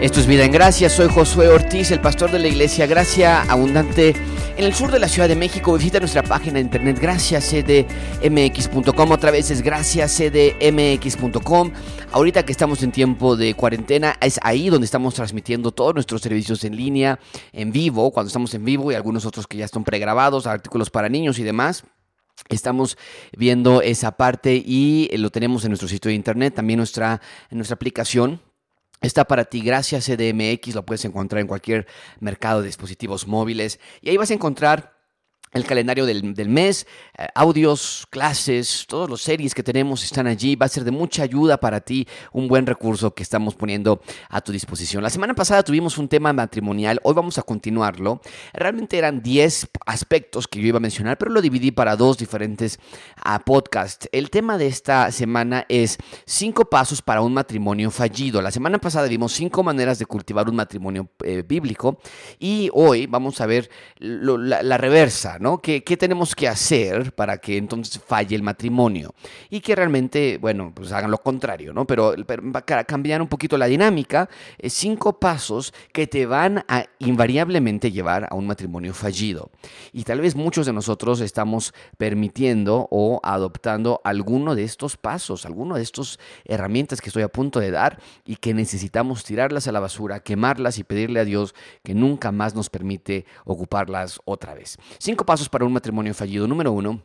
Esto es Vida en Gracia, soy Josué Ortiz, el pastor de la iglesia Gracia Abundante en el sur de la Ciudad de México. Visita nuestra página de internet graciacdmx.com, otra vez es graciacdmx.com. Ahorita que estamos en tiempo de cuarentena, es ahí donde estamos transmitiendo todos nuestros servicios en línea, en vivo, cuando estamos en vivo y algunos otros que ya están pregrabados, artículos para niños y demás. Estamos viendo esa parte y lo tenemos en nuestro sitio de internet, también nuestra, en nuestra aplicación Está para ti, gracias CDMX, lo puedes encontrar en cualquier mercado de dispositivos móviles. Y ahí vas a encontrar el calendario del, mes, eh, audios, clases, todas las series que tenemos están allí. Va a ser de mucha ayuda para ti, un buen recurso que estamos poniendo a tu disposición. La semana pasada tuvimos un tema matrimonial, hoy vamos a continuarlo. Realmente eran 10 aspectos que yo iba a mencionar, pero lo dividí para dos diferentes uh, podcasts. El tema de esta semana es 5 pasos para un matrimonio fallido. La semana pasada vimos 5 maneras de cultivar un matrimonio eh, bíblico y hoy vamos a ver la reversa. ¿No? ¿Qué, tenemos que hacer para que entonces falle el matrimonio? Y que realmente, bueno, pues hagan lo contrario, ¿no? Pero, para cambiar un poquito la dinámica, eh, cinco pasos que te van a invariablemente llevar a un matrimonio fallido. Y tal vez muchos de nosotros estamos permitiendo o adoptando alguno de estos pasos, alguno de estas herramientas que estoy a punto de dar y que necesitamos tirarlas a la basura, quemarlas y pedirle a Dios que nunca más nos permite ocuparlas otra vez. Cinco pasos para un matrimonio fallido. Número uno,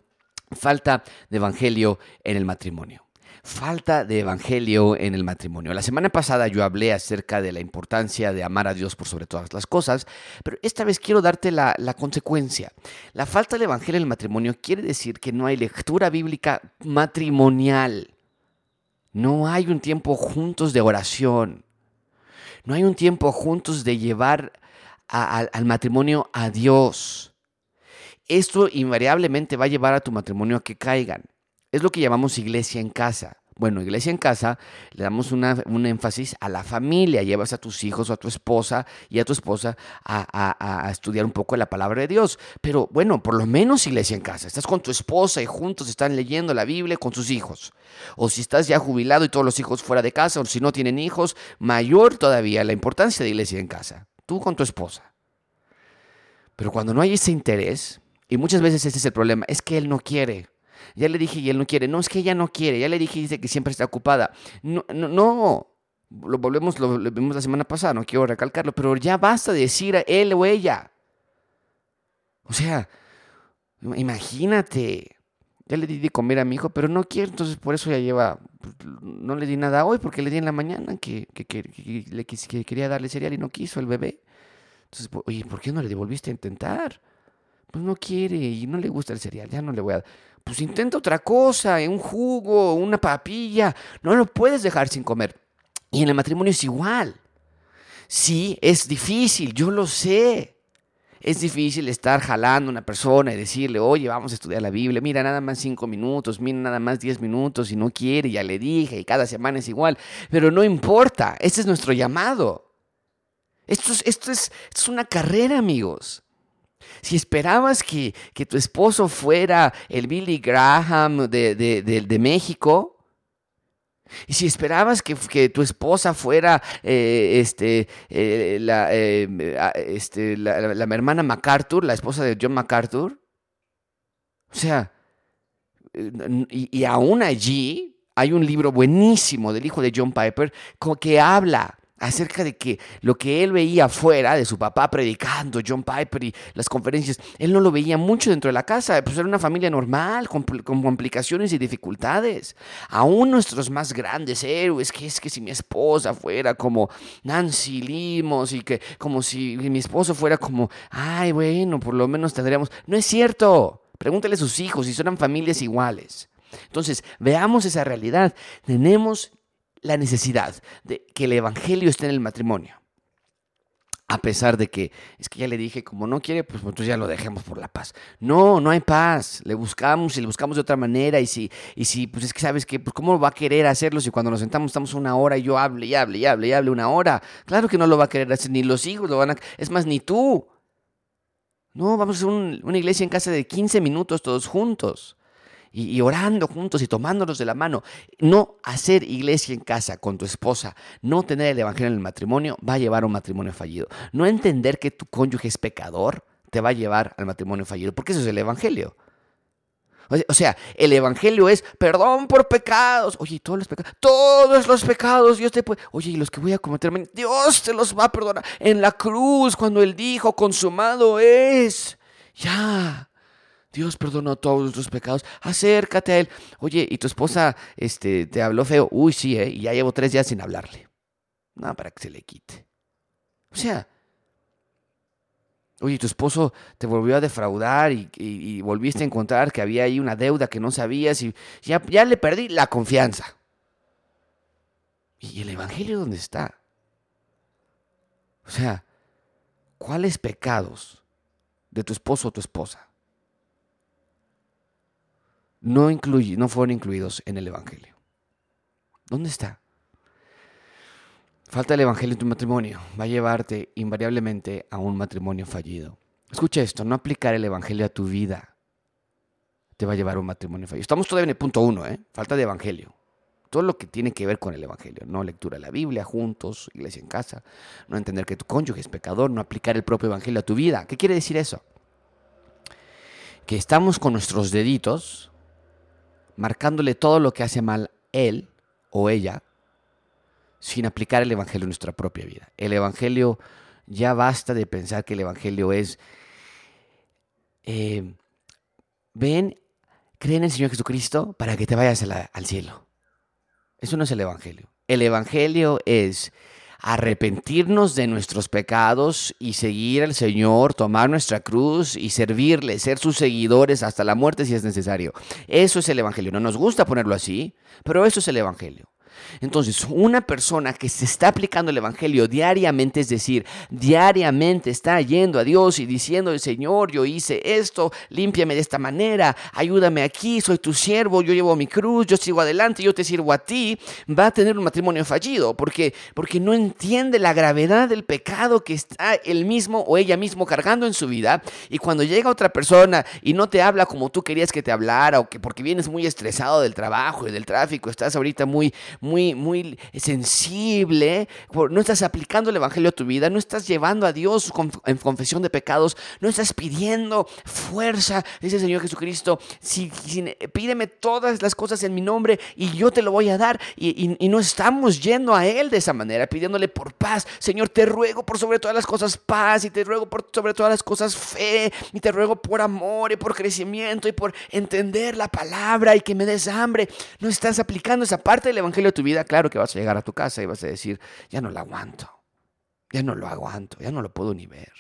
falta de evangelio en el matrimonio falta de evangelio en el matrimonio. La semana pasada yo hablé acerca de la importancia de amar a Dios por sobre todas las cosas, pero esta vez quiero darte la, la, consecuencia. La falta de evangelio en el matrimonio quiere decir que no hay lectura bíblica matrimonial. No hay un tiempo juntos de oración. No hay un tiempo juntos de llevar al matrimonio a Dios esto invariablemente va a llevar a tu matrimonio a que caigan. Es lo que llamamos iglesia en casa. Bueno, iglesia en casa, le damos un énfasis a la familia. Llevas a tus hijos o a tu esposa y a tu esposa a, estudiar un poco la palabra de Dios. Pero bueno, por lo menos iglesia en casa. Estás con tu esposa y juntos están leyendo la Biblia con sus hijos. O si estás ya jubilado y todos los hijos fuera de casa, o si no tienen hijos, mayor todavía la importancia de iglesia en casa. Tú con tu esposa. Pero cuando no hay ese interés, y muchas veces ese es el problema, es que él no quiere. Ya le dije y él no quiere. No, es que ella no quiere. Ya le dije y dice que siempre está ocupada. No, no, no. Lo volvemos, lo, vimos la semana pasada, no quiero recalcarlo, pero ya basta de decir a él o ella. O sea, imagínate. Ya le di de comer a mi hijo, pero no quiere, entonces por eso ya lleva. No le di nada hoy porque le di en la mañana que, que, que, que quería darle cereal y no quiso el bebé. Entonces, oye, ¿por qué no le devolviste a intentar? Pues no quiere y no le gusta el cereal, ya no le voy a dar. Pues intenta otra cosa, un jugo, una papilla, no lo puedes dejar sin comer. Y en el matrimonio es igual. Sí, es difícil, yo lo sé. Es difícil estar jalando a una persona y decirle, oye, vamos a estudiar la Biblia, mira, nada más cinco minutos, mira, nada más diez minutos, y no quiere, ya le dije, y cada semana es igual. Pero no importa, este es nuestro llamado. Esto es, esto es, esto es una carrera, amigos. Si esperabas que, tu esposo fuera el Billy Graham de, México, y si esperabas que, tu esposa fuera eh, este, eh, la, eh, este, la, hermana MacArthur, la esposa de John MacArthur, o sea, y, y aún allí hay un libro buenísimo del hijo de John Piper que habla acerca de que lo que él veía afuera de su papá predicando, John Piper y las conferencias, él no lo veía mucho dentro de la casa, pues era una familia normal, con, complicaciones y dificultades. Aún nuestros más grandes héroes, que es que si mi esposa fuera como Nancy Limos y que como si mi esposo fuera como, ay, bueno, por lo menos tendríamos... No es cierto. Pregúntale a sus hijos si son familias iguales. Entonces, veamos esa realidad. Tenemos la necesidad de que el Evangelio esté en el matrimonio. A pesar de que, es que ya le dije, como no quiere, pues entonces ya lo dejemos por la paz. No, no hay paz. Le buscamos y le buscamos de otra manera. Y si, y si pues es que sabes que, pues cómo va a querer hacerlo si cuando nos sentamos estamos una hora y yo hable y hable y hable y hable una hora. Claro que no lo va a querer hacer, ni los hijos lo van a, es más, ni tú. No, vamos a hacer una iglesia en casa de 15 minutos todos juntos. Y, orando juntos y tomándonos de la mano. No hacer iglesia en casa con tu esposa, no tener el evangelio en el matrimonio, va a llevar a un matrimonio fallido. No entender que tu cónyuge es pecador te va a llevar al matrimonio fallido, porque eso es el evangelio. O sea, el evangelio es perdón por pecados. Oye, todos los pecados, todos los pecados, Dios te puede. Oye, y los que voy a cometer, Dios te los va a perdonar. En la cruz, cuando Él dijo, consumado es. Ya. Dios perdonó todos nuestros pecados. Acércate a Él. Oye, ¿y tu esposa este, te habló feo? Uy, sí, ¿eh? Y ya llevo tres días sin hablarle. Nada para que se le quite. O sea, Oye, tu esposo te volvió a defraudar y, volviste a encontrar que había ahí una deuda que no sabías y ya, ya le perdí la confianza. ¿Y el Evangelio dónde está? O sea, ¿cuáles pecados de tu esposo o tu esposa no, no fueron incluidos en el Evangelio? ¿Dónde está? Falta el Evangelio en tu matrimonio va a llevarte invariablemente a un matrimonio fallido. Escucha esto, no aplicar el Evangelio a tu vida te va a llevar a un matrimonio fallido. Estamos todavía en el punto uno, ¿eh? falta de Evangelio. Todo lo que tiene que ver con el Evangelio, no lectura de la Biblia juntos, iglesia en casa, no entender que tu cónyuge es pecador, no aplicar el propio Evangelio a tu vida. ¿Qué quiere decir eso? Que estamos con nuestros deditos marcándole todo lo que hace mal él o ella sin aplicar el Evangelio en nuestra propia vida. El Evangelio, ya basta de pensar que el Evangelio es, eh, ven, creen en el Señor Jesucristo para que te vayas al cielo. Eso no es el Evangelio. El Evangelio es arrepentirnos de nuestros pecados y seguir al Señor, tomar nuestra cruz y servirle, ser sus seguidores hasta la muerte si es necesario. Eso es el Evangelio. No nos gusta ponerlo así, pero eso es el Evangelio. Entonces, una persona que se está aplicando el Evangelio diariamente, es decir, diariamente está yendo a Dios y diciendo, Señor, yo hice esto, límpiame de esta manera, ayúdame aquí, soy tu siervo, yo llevo mi cruz, yo sigo adelante, yo te sirvo a ti, va a tener un matrimonio fallido, porque porque no entiende la gravedad del pecado que está él mismo o ella mismo cargando en su vida, y cuando llega otra persona y no te habla como tú querías que te hablara, o que porque vienes muy estresado del trabajo y del tráfico, estás ahorita muy muy, muy sensible, no estás aplicando el Evangelio a tu vida, no estás llevando a Dios en confesión de pecados, no estás pidiendo fuerza, dice el Señor Jesucristo, si, pídeme todas las cosas en mi nombre y yo te lo voy a dar. Y, y no estamos yendo a Él de esa manera, pidiéndole por paz, Señor, te ruego por sobre todas las cosas paz y te ruego por sobre todas las cosas fe y te ruego por amor y por crecimiento y por entender la palabra y que me des hambre. No estás aplicando esa parte del Evangelio tu vida, claro que vas a llegar a tu casa y vas a decir, ya no lo aguanto, ya no lo aguanto, ya no lo puedo ni ver.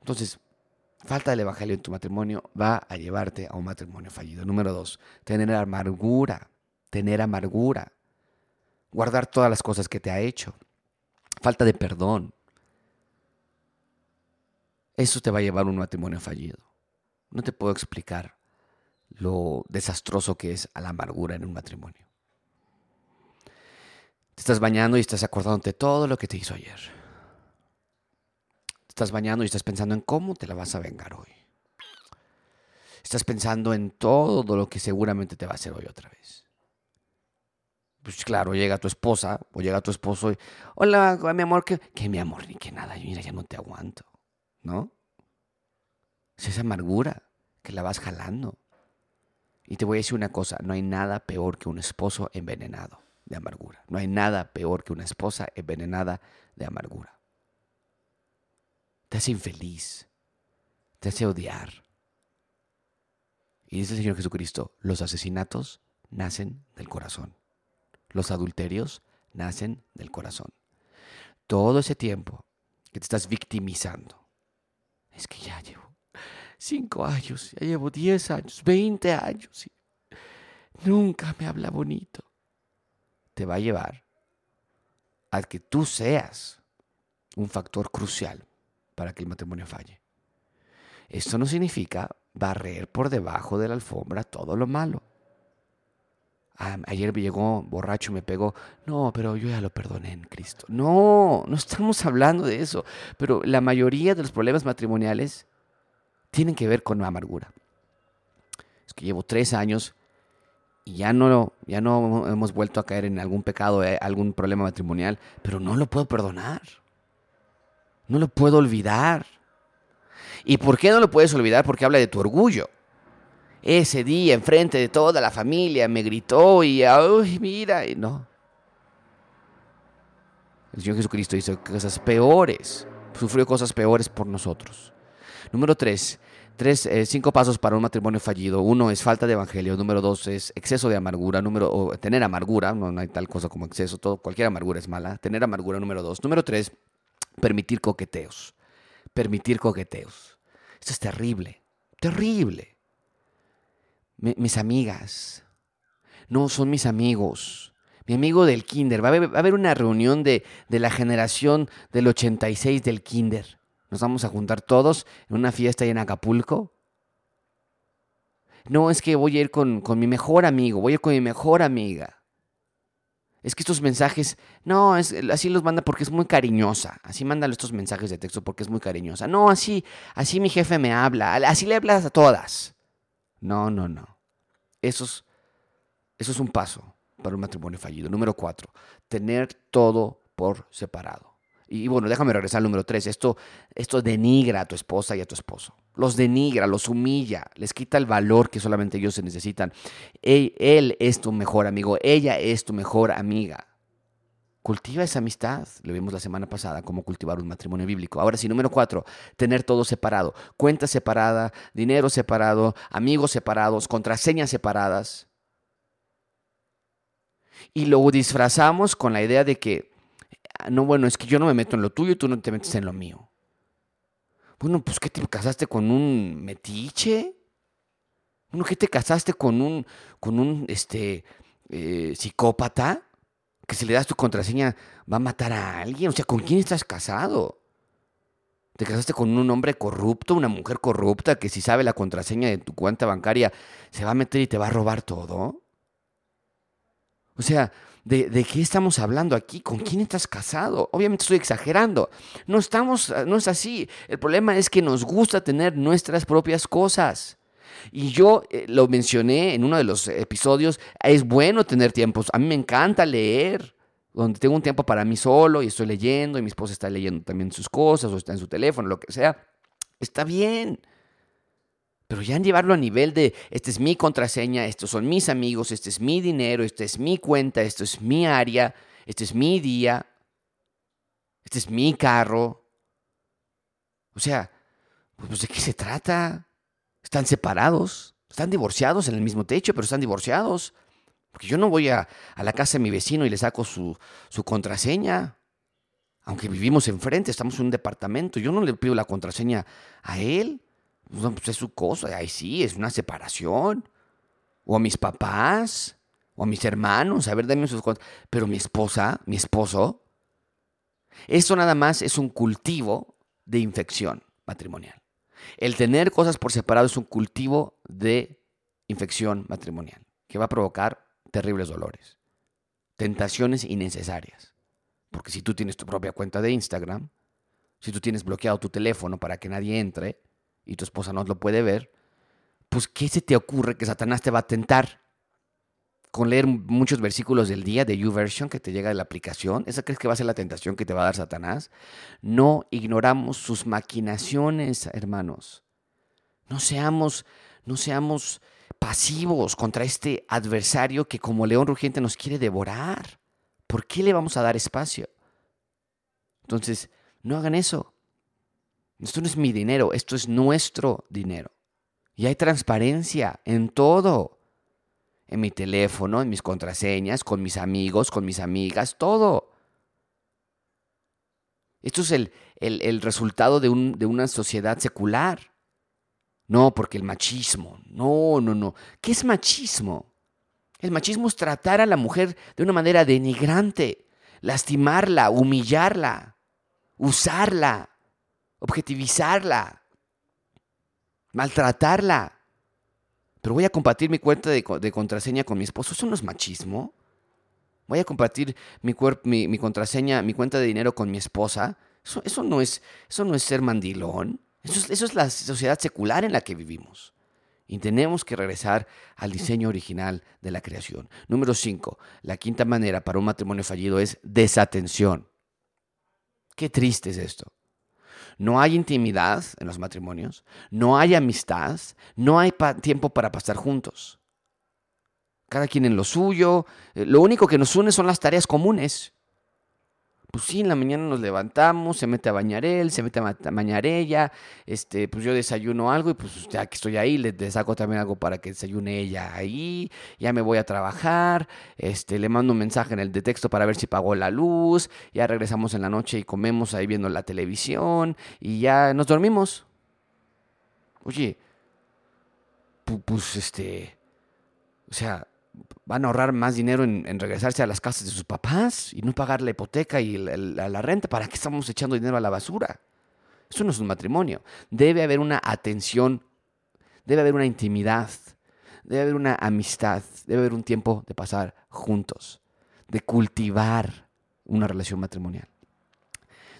Entonces, falta del Evangelio en tu matrimonio va a llevarte a un matrimonio fallido. Número dos, tener amargura, tener amargura, guardar todas las cosas que te ha hecho, falta de perdón. Eso te va a llevar a un matrimonio fallido. No te puedo explicar lo desastroso que es a la amargura en un matrimonio. Te estás bañando y estás acordándote todo lo que te hizo ayer. Te estás bañando y estás pensando en cómo te la vas a vengar hoy. Estás pensando en todo lo que seguramente te va a hacer hoy otra vez. Pues claro, llega tu esposa o llega tu esposo y, hola, mi amor, que, que mi amor, ni que nada, mira, ya no te aguanto, ¿no? Es esa amargura que la vas jalando. Y te voy a decir una cosa, no hay nada peor que un esposo envenenado de amargura. No hay nada peor que una esposa envenenada de amargura. Te hace infeliz, te hace odiar. Y dice el Señor Jesucristo, los asesinatos nacen del corazón. Los adulterios nacen del corazón. Todo ese tiempo que te estás victimizando, es que ya llevo cinco años, ya llevo diez años, veinte años. Y nunca me habla bonito. Te va a llevar a que tú seas un factor crucial para que el matrimonio falle. Esto no significa barrer por debajo de la alfombra todo lo malo. Ah, ayer me llegó borracho y me pegó. No, pero yo ya lo perdoné en Cristo. No, no estamos hablando de eso. Pero la mayoría de los problemas matrimoniales tienen que ver con amargura. es que llevo tres años y ya no, ya no hemos vuelto a caer en algún pecado, eh, algún problema matrimonial, pero no lo puedo perdonar. No lo puedo olvidar. ¿Y por qué no lo puedes olvidar? Porque habla de tu orgullo. Ese día, enfrente de toda la familia, me gritó y, ay, mira, y no. El Señor Jesucristo hizo cosas peores, sufrió cosas peores por nosotros. Número tres, tres eh, cinco pasos para un matrimonio fallido. Uno es falta de evangelio. Número dos es exceso de amargura. Número, o tener amargura, no, hay tal cosa como exceso, todo, cualquier amargura es mala. Tener amargura, número dos. Número tres, permitir coqueteos. Permitir coqueteos. Esto es terrible, terrible. mis amigas, no son mis amigos. Mi amigo del kinder, va a haber, va a haber una reunión de, de la generación del 86 del kinder. Nos vamos a juntar todos en una fiesta ahí en Acapulco. No, es que voy a ir con, con mi mejor amigo, voy a ir con mi mejor amiga. Es que estos mensajes, no, es, así los manda porque es muy cariñosa. Así manda estos mensajes de texto porque es muy cariñosa. No, así, así mi jefe me habla. Así le hablas a todas. No, no, no. Eso es, eso es un paso para un matrimonio fallido. Número cuatro, tener todo por separado. Y bueno, déjame regresar al número tres. Esto, esto denigra a tu esposa y a tu esposo. Los denigra, los humilla, les quita el valor que solamente ellos se necesitan. Él, él es tu mejor amigo, ella es tu mejor amiga. Cultiva esa amistad. Lo vimos la semana pasada, cómo cultivar un matrimonio bíblico. Ahora sí, número cuatro, tener todo separado. Cuenta separada, dinero separado, amigos separados, contraseñas separadas. Y luego disfrazamos con la idea de que no, bueno, es que yo no me meto en lo tuyo tú no te metes en lo mío. Bueno, pues ¿qué te casaste con un metiche? Bueno, ¿qué te casaste con un, con un, este, eh, psicópata? Que si le das tu contraseña va a matar a alguien. O sea, ¿con quién estás casado? ¿Te casaste con un hombre corrupto, una mujer corrupta que si sabe la contraseña de tu cuenta bancaria se va a meter y te va a robar todo? O sea, ¿De, qué estamos hablando aquí? ¿Con quién estás casado? Obviamente estoy exagerando. No estamos, no es así. El problema es que nos gusta tener nuestras propias cosas. Y yo eh, lo mencioné en uno de los episodios, es bueno tener tiempos. A mí me encanta leer, donde tengo un tiempo para mí solo y estoy leyendo y mi esposa está leyendo también sus cosas o está en su teléfono, lo que sea. Está bien. Pero ya en llevarlo a nivel de, esta es mi contraseña, estos son mis amigos, este es mi dinero, esta es mi cuenta, esto es mi área, este es mi día, este es mi carro. O sea, pues ¿de qué se trata? Están separados, están divorciados en el mismo techo, pero están divorciados. Porque yo no voy a, a la casa de mi vecino y le saco su, su contraseña. Aunque vivimos enfrente, estamos en un departamento, yo no le pido la contraseña a él. Pues es su cosa, ahí sí, es una separación. O a mis papás, o a mis hermanos, a ver, dame sus cosas. Pero mi esposa, mi esposo, eso nada más es un cultivo de infección matrimonial. El tener cosas por separado es un cultivo de infección matrimonial que va a provocar terribles dolores, tentaciones innecesarias. Porque si tú tienes tu propia cuenta de Instagram, si tú tienes bloqueado tu teléfono para que nadie entre, y tu esposa no lo puede ver, pues ¿qué se te ocurre que Satanás te va a tentar? Con leer muchos versículos del día de YouVersion que te llega de la aplicación, ¿esa crees que va a ser la tentación que te va a dar Satanás? No ignoramos sus maquinaciones, hermanos. No seamos, no seamos pasivos contra este adversario que como león rugiente nos quiere devorar. ¿Por qué le vamos a dar espacio? Entonces, no hagan eso. Esto no es mi dinero, esto es nuestro dinero. Y hay transparencia en todo. En mi teléfono, en mis contraseñas, con mis amigos, con mis amigas, todo. Esto es el, resultado de, de una sociedad secular. No, porque el machismo. No, no, no. ¿Qué es machismo? El machismo es tratar a la mujer de una manera denigrante, lastimarla, humillarla, usarla objetivizarla, maltratarla. Pero voy a compartir mi cuenta de, contraseña con mi esposo. ¿Eso no es machismo? Voy a compartir mi, mi, contraseña, mi cuenta de dinero con mi esposa. Eso, no, es, eso no es ser mandilón. Eso es, eso es la sociedad secular en la que vivimos. Y tenemos que regresar al diseño original de la creación. Número 5. La quinta manera para un matrimonio fallido es desatención. Qué triste es esto. No hay intimidad en los matrimonios, no hay amistad, no hay tiempo para pasar juntos. Cada quien en lo suyo. Eh, lo único que nos une son las tareas comunes pues sí, en la mañana nos levantamos, se mete a bañar él, se mete a bañar ella, este, pues yo desayuno algo y pues ya que estoy ahí, le, saco también algo para que desayune ella ahí, ya me voy a trabajar, este, le mando un mensaje en el de texto para ver si pagó la luz, ya regresamos en la noche y comemos ahí viendo la televisión y ya nos dormimos. Oye, pues este, o sea, van a ahorrar más dinero en, regresarse a las casas de sus papás y no pagar la hipoteca y la, renta. ¿Para qué estamos echando dinero a la basura? Eso no es un matrimonio. Debe haber una atención, debe haber una intimidad, debe haber una amistad, debe haber un tiempo de pasar juntos, de cultivar una relación matrimonial.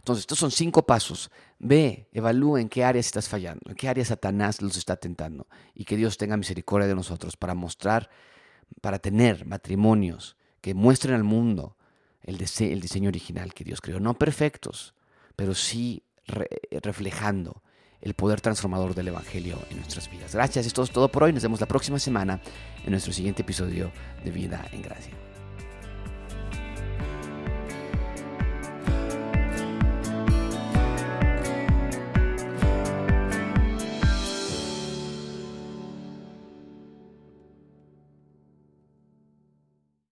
Entonces, estos son cinco pasos. Ve, evalúa en qué áreas estás fallando, en qué áreas Satanás los está tentando y que Dios tenga misericordia de nosotros para mostrar para tener matrimonios que muestren al mundo el, diseño original que Dios creó. No perfectos, pero sí reflejando el poder transformador del Evangelio en nuestras vidas. Gracias, esto es todo por hoy. Nos vemos la próxima semana en nuestro siguiente episodio de Vida en Gracia.